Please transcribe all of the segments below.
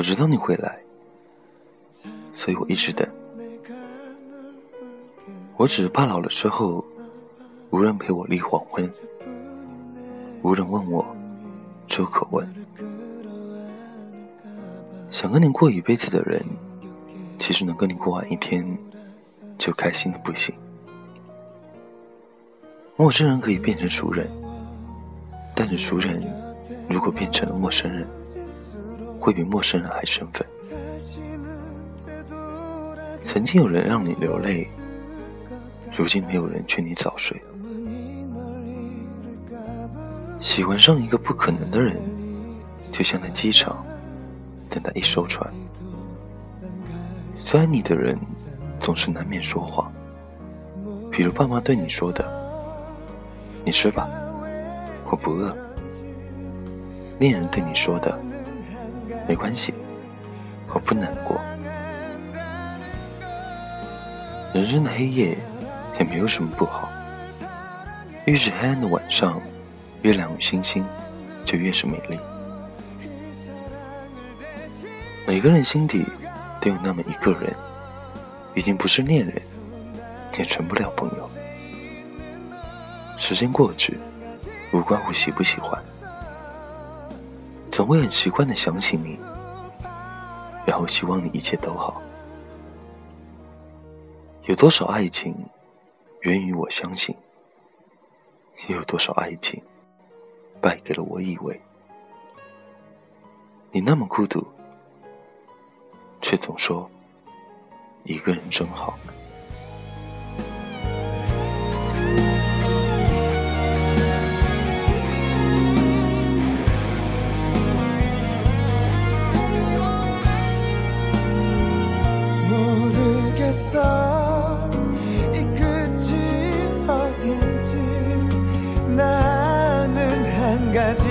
我知道你会来，所以我一直等。我只是怕老了之后，无人陪我立黄昏，无人问我粥可温。想跟你过一辈子的人，其实能跟你过完一天，就开心的不行。陌生人可以变成熟人，但是熟人如果变成了陌生人，会比陌生人还生分。曾经有人让你流泪，如今没有人劝你早睡。喜欢上一个不可能的人，就像在机场等待一艘船。最爱你的人总是难免说谎，比如爸妈对你说的。你吃吧，我不饿。恋人对你说的，没关系，我不难过。人生的黑夜也没有什么不好，越是黑暗的晚上，月亮与星星就越是美丽。每个人心底都有那么一个人，已经不是恋人，也成不了朋友。时间过去，无关乎喜不喜欢，总会很习惯的想起你，然后希望你一切都好。有多少爱情源于我相信，也有多少爱情败给了我以为。你那么孤独，却总说一个人真好。 가지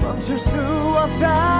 멈출 수 없다.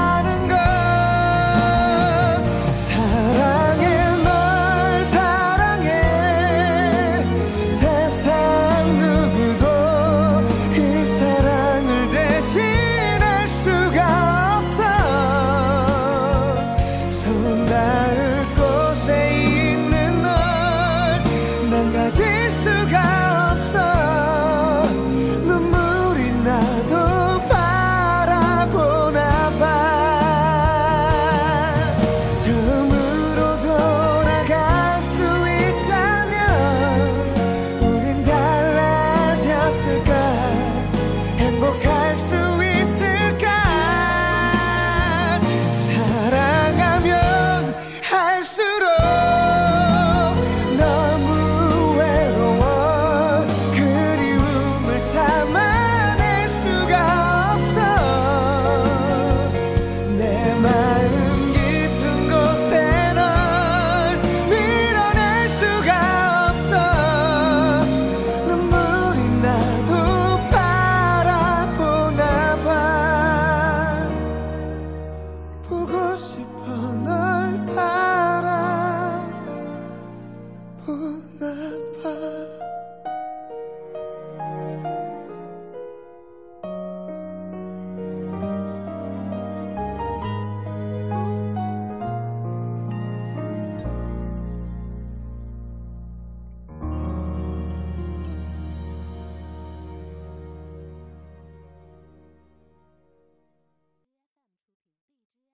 不哪怕